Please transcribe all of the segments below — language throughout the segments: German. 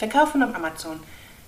Verkaufen auf Amazon.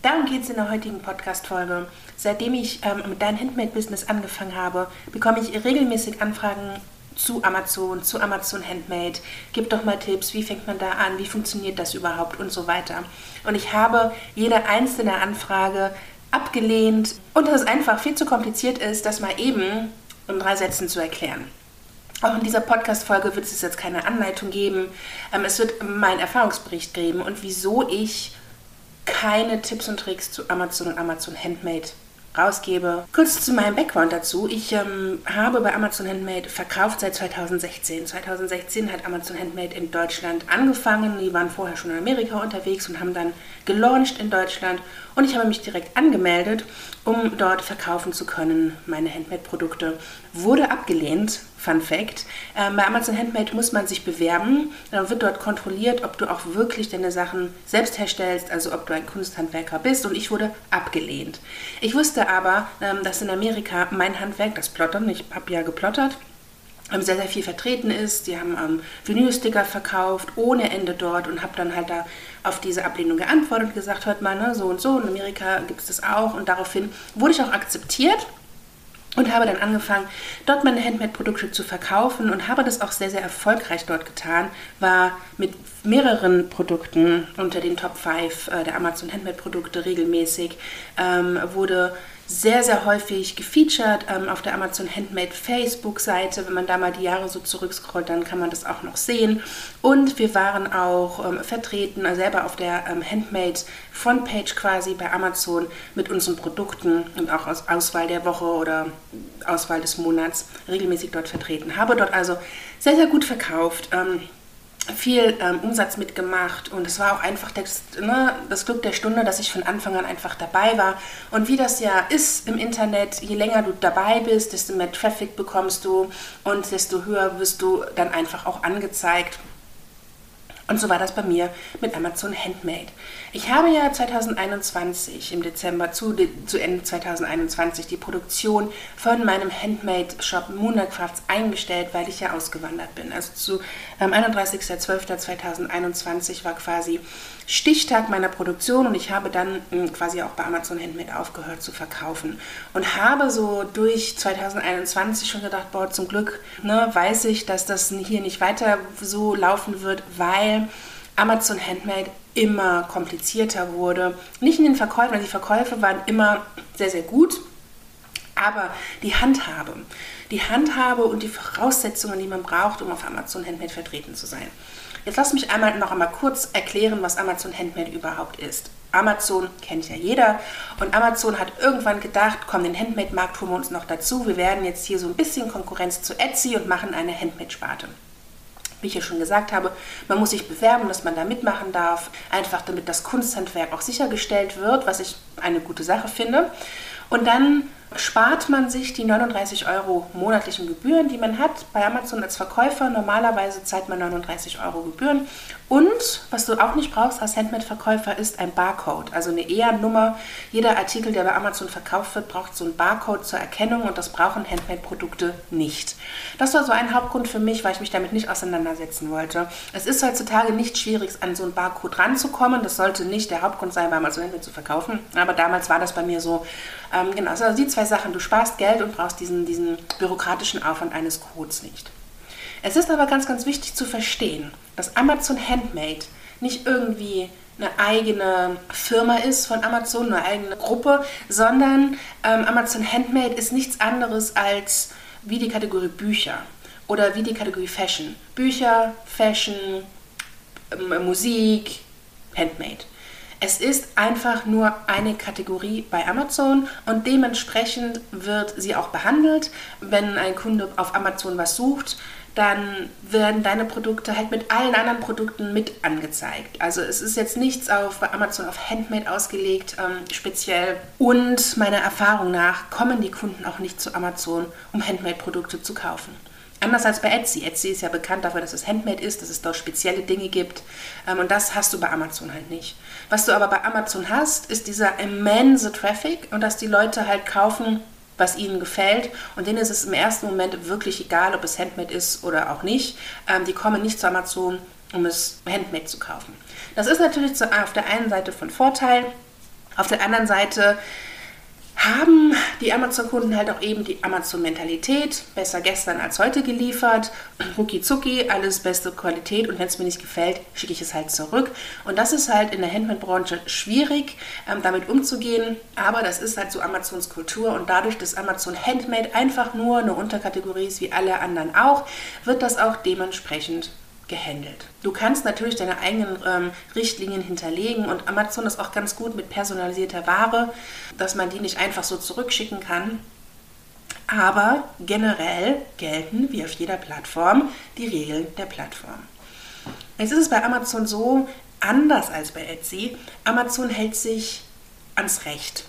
Darum geht es in der heutigen Podcast-Folge. Seitdem ich ähm, mit deinem Handmade-Business angefangen habe, bekomme ich regelmäßig Anfragen zu Amazon, zu Amazon Handmade. Gib doch mal Tipps, wie fängt man da an, wie funktioniert das überhaupt und so weiter. Und ich habe jede einzelne Anfrage abgelehnt und dass es einfach viel zu kompliziert ist, das mal eben in drei Sätzen zu erklären. Auch in dieser Podcast-Folge wird es jetzt keine Anleitung geben. Ähm, es wird meinen Erfahrungsbericht geben und wieso ich keine Tipps und Tricks zu Amazon und Amazon Handmade rausgebe. Kurz zu meinem Background dazu. Ich ähm, habe bei Amazon Handmade verkauft seit 2016. 2016 hat Amazon Handmade in Deutschland angefangen. Die waren vorher schon in Amerika unterwegs und haben dann gelauncht in Deutschland. Und ich habe mich direkt angemeldet, um dort verkaufen zu können, meine Handmade-Produkte. Wurde abgelehnt, Fun Fact. Ähm, bei Amazon Handmade muss man sich bewerben. Dann wird dort kontrolliert, ob du auch wirklich deine Sachen selbst herstellst, also ob du ein Kunsthandwerker bist. Und ich wurde abgelehnt. Ich wusste aber, ähm, dass in Amerika mein Handwerk, das Plottern, ich habe ja geplottert, ähm, sehr, sehr viel vertreten ist. Die haben ähm, Vinylsticker verkauft, ohne Ende dort und habe dann halt da auf diese Ablehnung geantwortet und gesagt, hört mal, ne, so und so, in Amerika gibt es das auch. Und daraufhin wurde ich auch akzeptiert und habe dann angefangen, dort meine Handmade-Produkte zu verkaufen und habe das auch sehr, sehr erfolgreich dort getan. War mit mehreren Produkten unter den Top 5 äh, der Amazon Handmade-Produkte regelmäßig, ähm, wurde sehr, sehr häufig gefeatured ähm, auf der Amazon Handmade Facebook-Seite. Wenn man da mal die Jahre so zurückscrollt, dann kann man das auch noch sehen. Und wir waren auch ähm, vertreten, also selber auf der ähm, Handmade Frontpage quasi bei Amazon mit unseren Produkten und auch aus Auswahl der Woche oder Auswahl des Monats regelmäßig dort vertreten. Habe dort also sehr, sehr gut verkauft. Viel ähm, Umsatz mitgemacht und es war auch einfach das, ne, das Glück der Stunde, dass ich von Anfang an einfach dabei war. Und wie das ja ist im Internet, je länger du dabei bist, desto mehr Traffic bekommst du und desto höher wirst du dann einfach auch angezeigt. Und so war das bei mir mit Amazon Handmade. Ich habe ja 2021 im Dezember zu, zu Ende 2021 die Produktion von meinem Handmade-Shop Moonacrafts eingestellt, weil ich ja ausgewandert bin. Also zu ähm, 31.12.2021 war quasi Stichtag meiner Produktion und ich habe dann ähm, quasi auch bei Amazon Handmade aufgehört zu verkaufen und habe so durch 2021 schon gedacht, boah, zum Glück ne, weiß ich, dass das hier nicht weiter so laufen wird, weil Amazon Handmade immer komplizierter wurde. Nicht in den Verkäufen, weil die Verkäufe waren immer sehr, sehr gut, aber die Handhabe, die Handhabe und die Voraussetzungen, die man braucht, um auf Amazon Handmade vertreten zu sein. Jetzt lass mich einmal noch einmal kurz erklären, was Amazon Handmade überhaupt ist. Amazon kennt ja jeder und Amazon hat irgendwann gedacht, komm, den Handmade-Markt holen wir uns noch dazu. Wir werden jetzt hier so ein bisschen Konkurrenz zu Etsy und machen eine Handmade-Sparte. Wie ich ja schon gesagt habe, man muss sich bewerben, dass man da mitmachen darf, einfach damit das Kunsthandwerk auch sichergestellt wird, was ich eine gute Sache finde. Und dann spart man sich die 39 Euro monatlichen Gebühren, die man hat bei Amazon als Verkäufer. Normalerweise zahlt man 39 Euro Gebühren. Und was du auch nicht brauchst als Handmade-Verkäufer ist ein Barcode, also eine EA-Nummer. Jeder Artikel, der bei Amazon verkauft wird, braucht so einen Barcode zur Erkennung und das brauchen Handmade-Produkte nicht. Das war so ein Hauptgrund für mich, weil ich mich damit nicht auseinandersetzen wollte. Es ist heutzutage nicht schwierig, an so einen Barcode ranzukommen. Das sollte nicht der Hauptgrund sein, bei Amazon Handmade zu verkaufen. Aber damals war das bei mir so. Ähm, genau, also die zwei Sachen. Du sparst Geld und brauchst diesen, diesen bürokratischen Aufwand eines Codes nicht. Es ist aber ganz, ganz wichtig zu verstehen, dass Amazon Handmade nicht irgendwie eine eigene Firma ist von Amazon, eine eigene Gruppe, sondern ähm, Amazon Handmade ist nichts anderes als wie die Kategorie Bücher oder wie die Kategorie Fashion. Bücher, Fashion, ähm, Musik, Handmade. Es ist einfach nur eine Kategorie bei Amazon und dementsprechend wird sie auch behandelt. Wenn ein Kunde auf Amazon was sucht, dann werden deine Produkte halt mit allen anderen Produkten mit angezeigt. Also es ist jetzt nichts auf bei Amazon auf Handmade ausgelegt, ähm, speziell. Und meiner Erfahrung nach kommen die Kunden auch nicht zu Amazon, um Handmade-Produkte zu kaufen. Anders als bei Etsy. Etsy ist ja bekannt dafür, dass es Handmade ist, dass es dort spezielle Dinge gibt. Ähm, und das hast du bei Amazon halt nicht. Was du aber bei Amazon hast, ist dieser immense Traffic und dass die Leute halt kaufen, was ihnen gefällt. Und denen ist es im ersten Moment wirklich egal, ob es Handmade ist oder auch nicht. Ähm, die kommen nicht zu Amazon, um es handmade zu kaufen. Das ist natürlich auf der einen Seite von Vorteil, auf der anderen Seite haben die Amazon-Kunden halt auch eben die Amazon-Mentalität, besser gestern als heute geliefert, rucki zucki, alles beste Qualität und wenn es mir nicht gefällt, schicke ich es halt zurück. Und das ist halt in der Handmade-Branche schwierig, ähm, damit umzugehen, aber das ist halt so Amazons Kultur und dadurch, dass Amazon Handmade einfach nur eine Unterkategorie ist wie alle anderen auch, wird das auch dementsprechend gehandelt. Du kannst natürlich deine eigenen ähm, Richtlinien hinterlegen und Amazon ist auch ganz gut mit personalisierter Ware, dass man die nicht einfach so zurückschicken kann. Aber generell gelten, wie auf jeder Plattform, die Regeln der Plattform. Jetzt ist es bei Amazon so, anders als bei Etsy, Amazon hält sich ans Recht.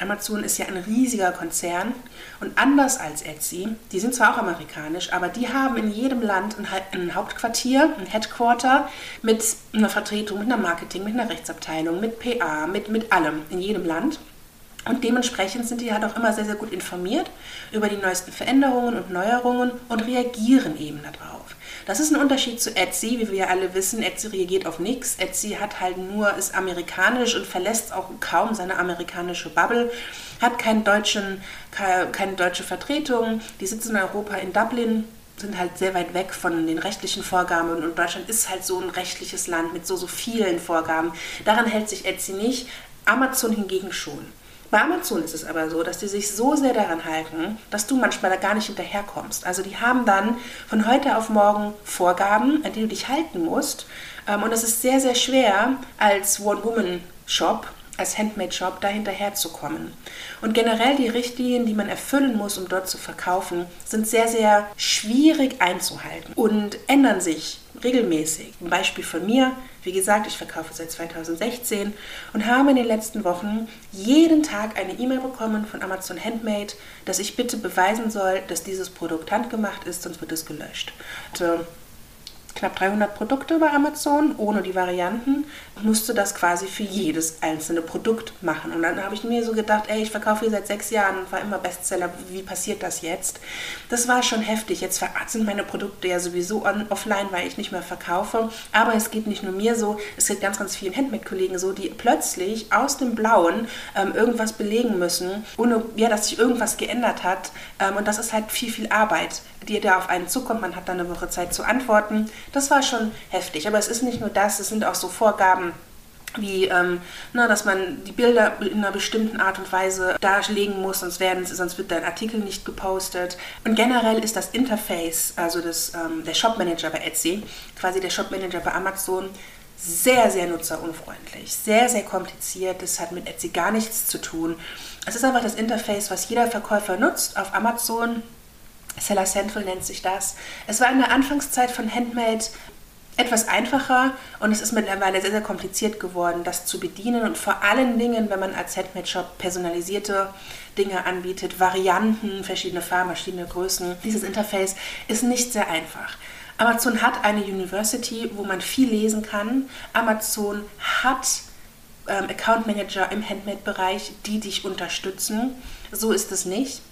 Amazon ist ja ein riesiger Konzern und anders als Etsy, die sind zwar auch amerikanisch, aber die haben in jedem Land ein, Hauptquartier, ein Headquarter mit einer Vertretung, mit einer Marketing, mit einer Rechtsabteilung, mit PA, mit, mit allem in jedem Land. Und dementsprechend sind die halt auch immer sehr, sehr gut informiert über die neuesten Veränderungen und Neuerungen und reagieren eben darauf. Das ist ein Unterschied zu Etsy, wie wir alle wissen. Etsy reagiert auf nichts. Etsy hat halt nur, ist amerikanisch und verlässt auch kaum seine amerikanische Bubble, hat keinen deutschen, keine deutsche Vertretung. Die sitzen in Europa in Dublin, sind halt sehr weit weg von den rechtlichen Vorgaben und Deutschland ist halt so ein rechtliches Land mit so, so vielen Vorgaben. Daran hält sich Etsy nicht, Amazon hingegen schon. Bei Amazon ist es aber so, dass die sich so sehr daran halten, dass du manchmal da gar nicht hinterherkommst. Also die haben dann von heute auf morgen Vorgaben, an die du dich halten musst. Ähm, und es ist sehr, sehr schwer als One-Woman-Shop, als Handmade-Shop da hinterherzukommen. Und generell die Richtlinien, die man erfüllen muss, um dort zu verkaufen, sind sehr, sehr schwierig einzuhalten und ändern sich regelmäßig. Ein Beispiel von mir, wie gesagt, ich verkaufe seit 2016 und habe in den letzten Wochen jeden Tag eine E-Mail bekommen von Amazon Handmade, dass ich bitte beweisen soll, dass dieses Produkt handgemacht ist, sonst wird es gelöscht. Und, knapp 300 Produkte bei Amazon, ohne die Varianten, musste das quasi für jedes einzelne Produkt machen. Und dann habe ich mir so gedacht, ey, ich verkaufe hier seit sechs Jahren und war immer Bestseller, wie passiert das jetzt? Das war schon heftig. Jetzt sind meine Produkte ja sowieso on, offline, weil ich nicht mehr verkaufe. Aber es geht nicht nur mir so, es geht ganz, ganz vielen Handmade-Kollegen so, die plötzlich aus dem Blauen ähm, irgendwas belegen müssen, ohne ja, dass sich irgendwas geändert hat. Ähm, und das ist halt viel, viel Arbeit, die da auf einen zukommt. Man hat dann eine Woche Zeit zu antworten. Das war schon heftig. Aber es ist nicht nur das, es sind auch so Vorgaben, wie, ähm, na, dass man die Bilder in einer bestimmten Art und Weise darlegen muss, sonst, werden, sonst wird dein Artikel nicht gepostet. Und generell ist das Interface, also das, ähm, der Shopmanager bei Etsy, quasi der Shopmanager bei Amazon, sehr, sehr nutzerunfreundlich, sehr, sehr kompliziert. Das hat mit Etsy gar nichts zu tun. Es ist einfach das Interface, was jeder Verkäufer nutzt auf Amazon Seller Central nennt sich das. Es war in der Anfangszeit von Handmade etwas einfacher und es ist mittlerweile sehr, sehr kompliziert geworden, das zu bedienen und vor allen Dingen, wenn man als Handmade-Shop personalisierte Dinge anbietet, Varianten, verschiedene Farben, verschiedene Größen. Dieses Interface ist nicht sehr einfach. Amazon hat eine University, wo man viel lesen kann. Amazon hat ähm, Account Manager im Handmade-Bereich, die dich unterstützen. So ist es nicht.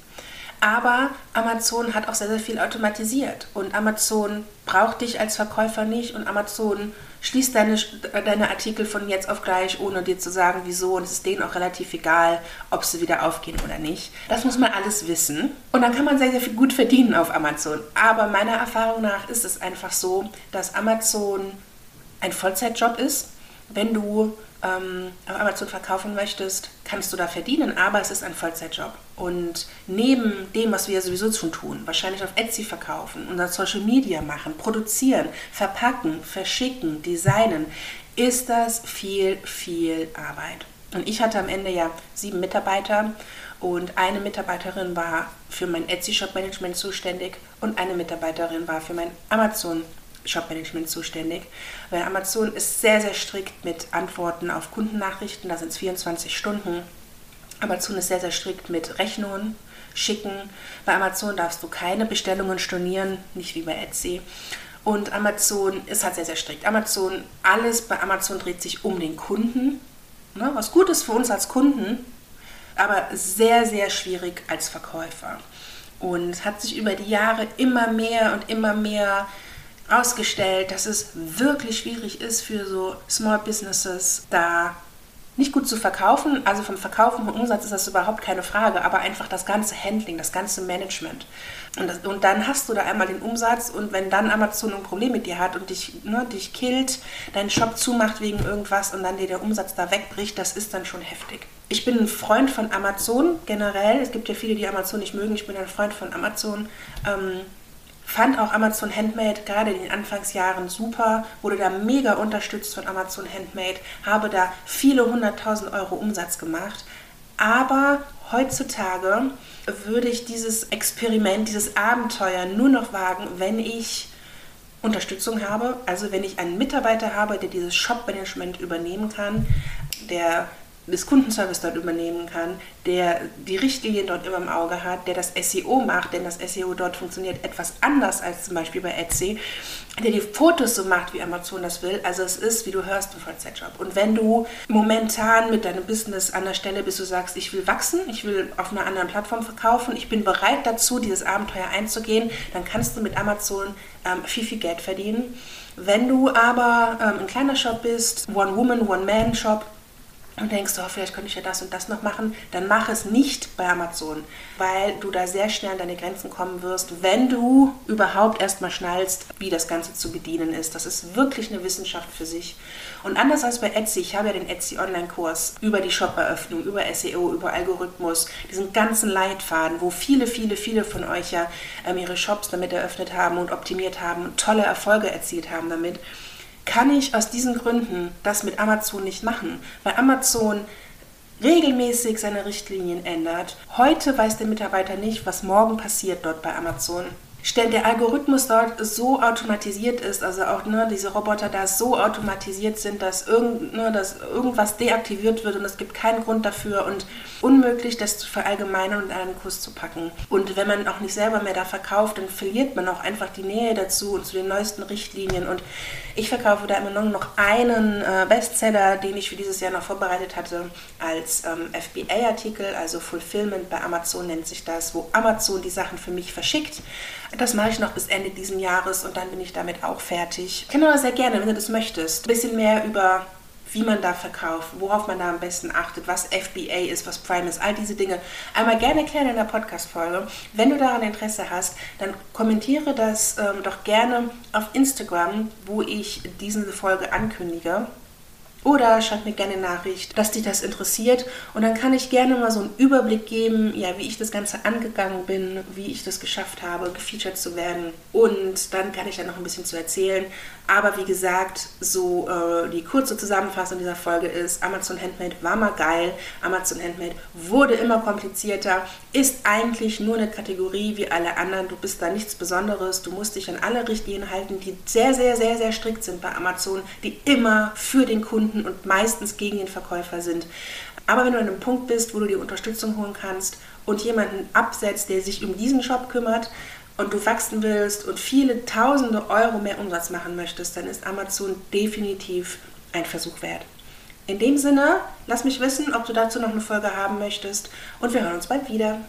Aber Amazon hat auch sehr, sehr viel automatisiert und Amazon braucht dich als Verkäufer nicht und Amazon schließt deine, deine Artikel von jetzt auf gleich, ohne dir zu sagen, wieso. Und es ist denen auch relativ egal, ob sie wieder aufgehen oder nicht. Das muss man alles wissen. Und dann kann man sehr, sehr viel gut verdienen auf Amazon. Aber meiner Erfahrung nach ist es einfach so, dass Amazon ein Vollzeitjob ist. Wenn du ähm, auf Amazon verkaufen möchtest, kannst du da verdienen, aber es ist ein Vollzeitjob. Und neben dem, was wir sowieso schon tun, wahrscheinlich auf Etsy verkaufen, unser Social Media machen, produzieren, verpacken, verschicken, designen, ist das viel, viel Arbeit. Und ich hatte am Ende ja sieben Mitarbeiter und eine Mitarbeiterin war für mein Etsy-Shop-Management zuständig und eine Mitarbeiterin war für mein Amazon Shop-Management zuständig. Weil Amazon ist sehr, sehr strikt mit Antworten auf Kundennachrichten, da sind es 24 Stunden. Amazon ist sehr, sehr strikt mit Rechnungen schicken. Bei Amazon darfst du keine Bestellungen stornieren, nicht wie bei Etsy. Und Amazon ist halt sehr, sehr strikt. Amazon, alles bei Amazon dreht sich um den Kunden. Ne? Was gut ist für uns als Kunden, aber sehr, sehr schwierig als Verkäufer. Und hat sich über die Jahre immer mehr und immer mehr ausgestellt, dass es wirklich schwierig ist für so Small Businesses, da nicht gut zu verkaufen. Also vom Verkaufen und Umsatz ist das überhaupt keine Frage, aber einfach das ganze Handling, das ganze Management. Und, das, und dann hast du da einmal den Umsatz und wenn dann Amazon ein Problem mit dir hat und dich, ne, dich killt, deinen Shop zumacht wegen irgendwas und dann dir der Umsatz da wegbricht, das ist dann schon heftig. Ich bin ein Freund von Amazon generell. Es gibt ja viele, die Amazon nicht mögen. Ich bin ein Freund von Amazon. Ähm, Fand auch Amazon Handmade gerade in den Anfangsjahren super, wurde da mega unterstützt von Amazon Handmade, habe da viele hunderttausend Euro Umsatz gemacht. Aber heutzutage würde ich dieses Experiment, dieses Abenteuer nur noch wagen, wenn ich Unterstützung habe, also wenn ich einen Mitarbeiter habe, der dieses Shop-Management übernehmen kann, der das Kundenservice dort übernehmen kann, der die Richtlinien dort immer im Auge hat, der das SEO macht, denn das SEO dort funktioniert etwas anders als zum Beispiel bei Etsy, der die Fotos so macht, wie Amazon das will. Also es ist, wie du hörst, ein Vollzeitjob. Und wenn du momentan mit deinem Business an der Stelle bist, du sagst, ich will wachsen, ich will auf einer anderen Plattform verkaufen, ich bin bereit dazu, dieses Abenteuer einzugehen, dann kannst du mit Amazon ähm, viel, viel Geld verdienen. Wenn du aber ähm, ein kleiner Shop bist, One-Woman, One-Man-Shop, und denkst, oh, vielleicht könnte ich ja das und das noch machen, dann mach es nicht bei Amazon, weil du da sehr schnell an deine Grenzen kommen wirst, wenn du überhaupt erstmal schnallst, wie das Ganze zu bedienen ist. Das ist wirklich eine Wissenschaft für sich. Und anders als bei Etsy, ich habe ja den Etsy Online-Kurs über die Shop-Eröffnung, über SEO, über Algorithmus, diesen ganzen Leitfaden, wo viele, viele, viele von euch ja ähm, ihre Shops damit eröffnet haben und optimiert haben und tolle Erfolge erzielt haben damit kann ich aus diesen Gründen das mit Amazon nicht machen, weil Amazon regelmäßig seine Richtlinien ändert. Heute weiß der Mitarbeiter nicht, was morgen passiert dort bei Amazon der Algorithmus dort so automatisiert ist, also auch ne, diese Roboter da so automatisiert sind, dass, irgend, ne, dass irgendwas deaktiviert wird und es gibt keinen Grund dafür und unmöglich, das zu verallgemeinern und einen Kurs zu packen. Und wenn man auch nicht selber mehr da verkauft, dann verliert man auch einfach die Nähe dazu und zu den neuesten Richtlinien. Und ich verkaufe da immer noch einen äh, Bestseller, den ich für dieses Jahr noch vorbereitet hatte, als ähm, FBA-Artikel, also Fulfillment bei Amazon nennt sich das, wo Amazon die Sachen für mich verschickt. Das mache ich noch bis Ende dieses Jahres und dann bin ich damit auch fertig. Genau, sehr gerne, wenn du das möchtest. Ein bisschen mehr über wie man da verkauft, worauf man da am besten achtet, was FBA ist, was Prime ist, all diese Dinge. Einmal gerne erklären in der Podcast-Folge. Wenn du daran Interesse hast, dann kommentiere das ähm, doch gerne auf Instagram, wo ich diese Folge ankündige. Oder schreib mir gerne eine Nachricht, dass dich das interessiert. Und dann kann ich gerne mal so einen Überblick geben, ja, wie ich das Ganze angegangen bin, wie ich das geschafft habe, gefeatured zu werden. Und dann kann ich da noch ein bisschen zu erzählen. Aber wie gesagt, so äh, die kurze Zusammenfassung dieser Folge ist, Amazon Handmade war mal geil. Amazon Handmade wurde immer komplizierter, ist eigentlich nur eine Kategorie wie alle anderen. Du bist da nichts Besonderes. Du musst dich an alle Richtlinien halten, die sehr, sehr, sehr, sehr strikt sind bei Amazon, die immer für den Kunden und meistens gegen den Verkäufer sind. Aber wenn du an einem Punkt bist, wo du dir Unterstützung holen kannst und jemanden absetzt, der sich um diesen Shop kümmert, und du wachsen willst und viele tausende Euro mehr Umsatz machen möchtest, dann ist Amazon definitiv ein Versuch wert. In dem Sinne, lass mich wissen, ob du dazu noch eine Folge haben möchtest und wir hören uns bald wieder.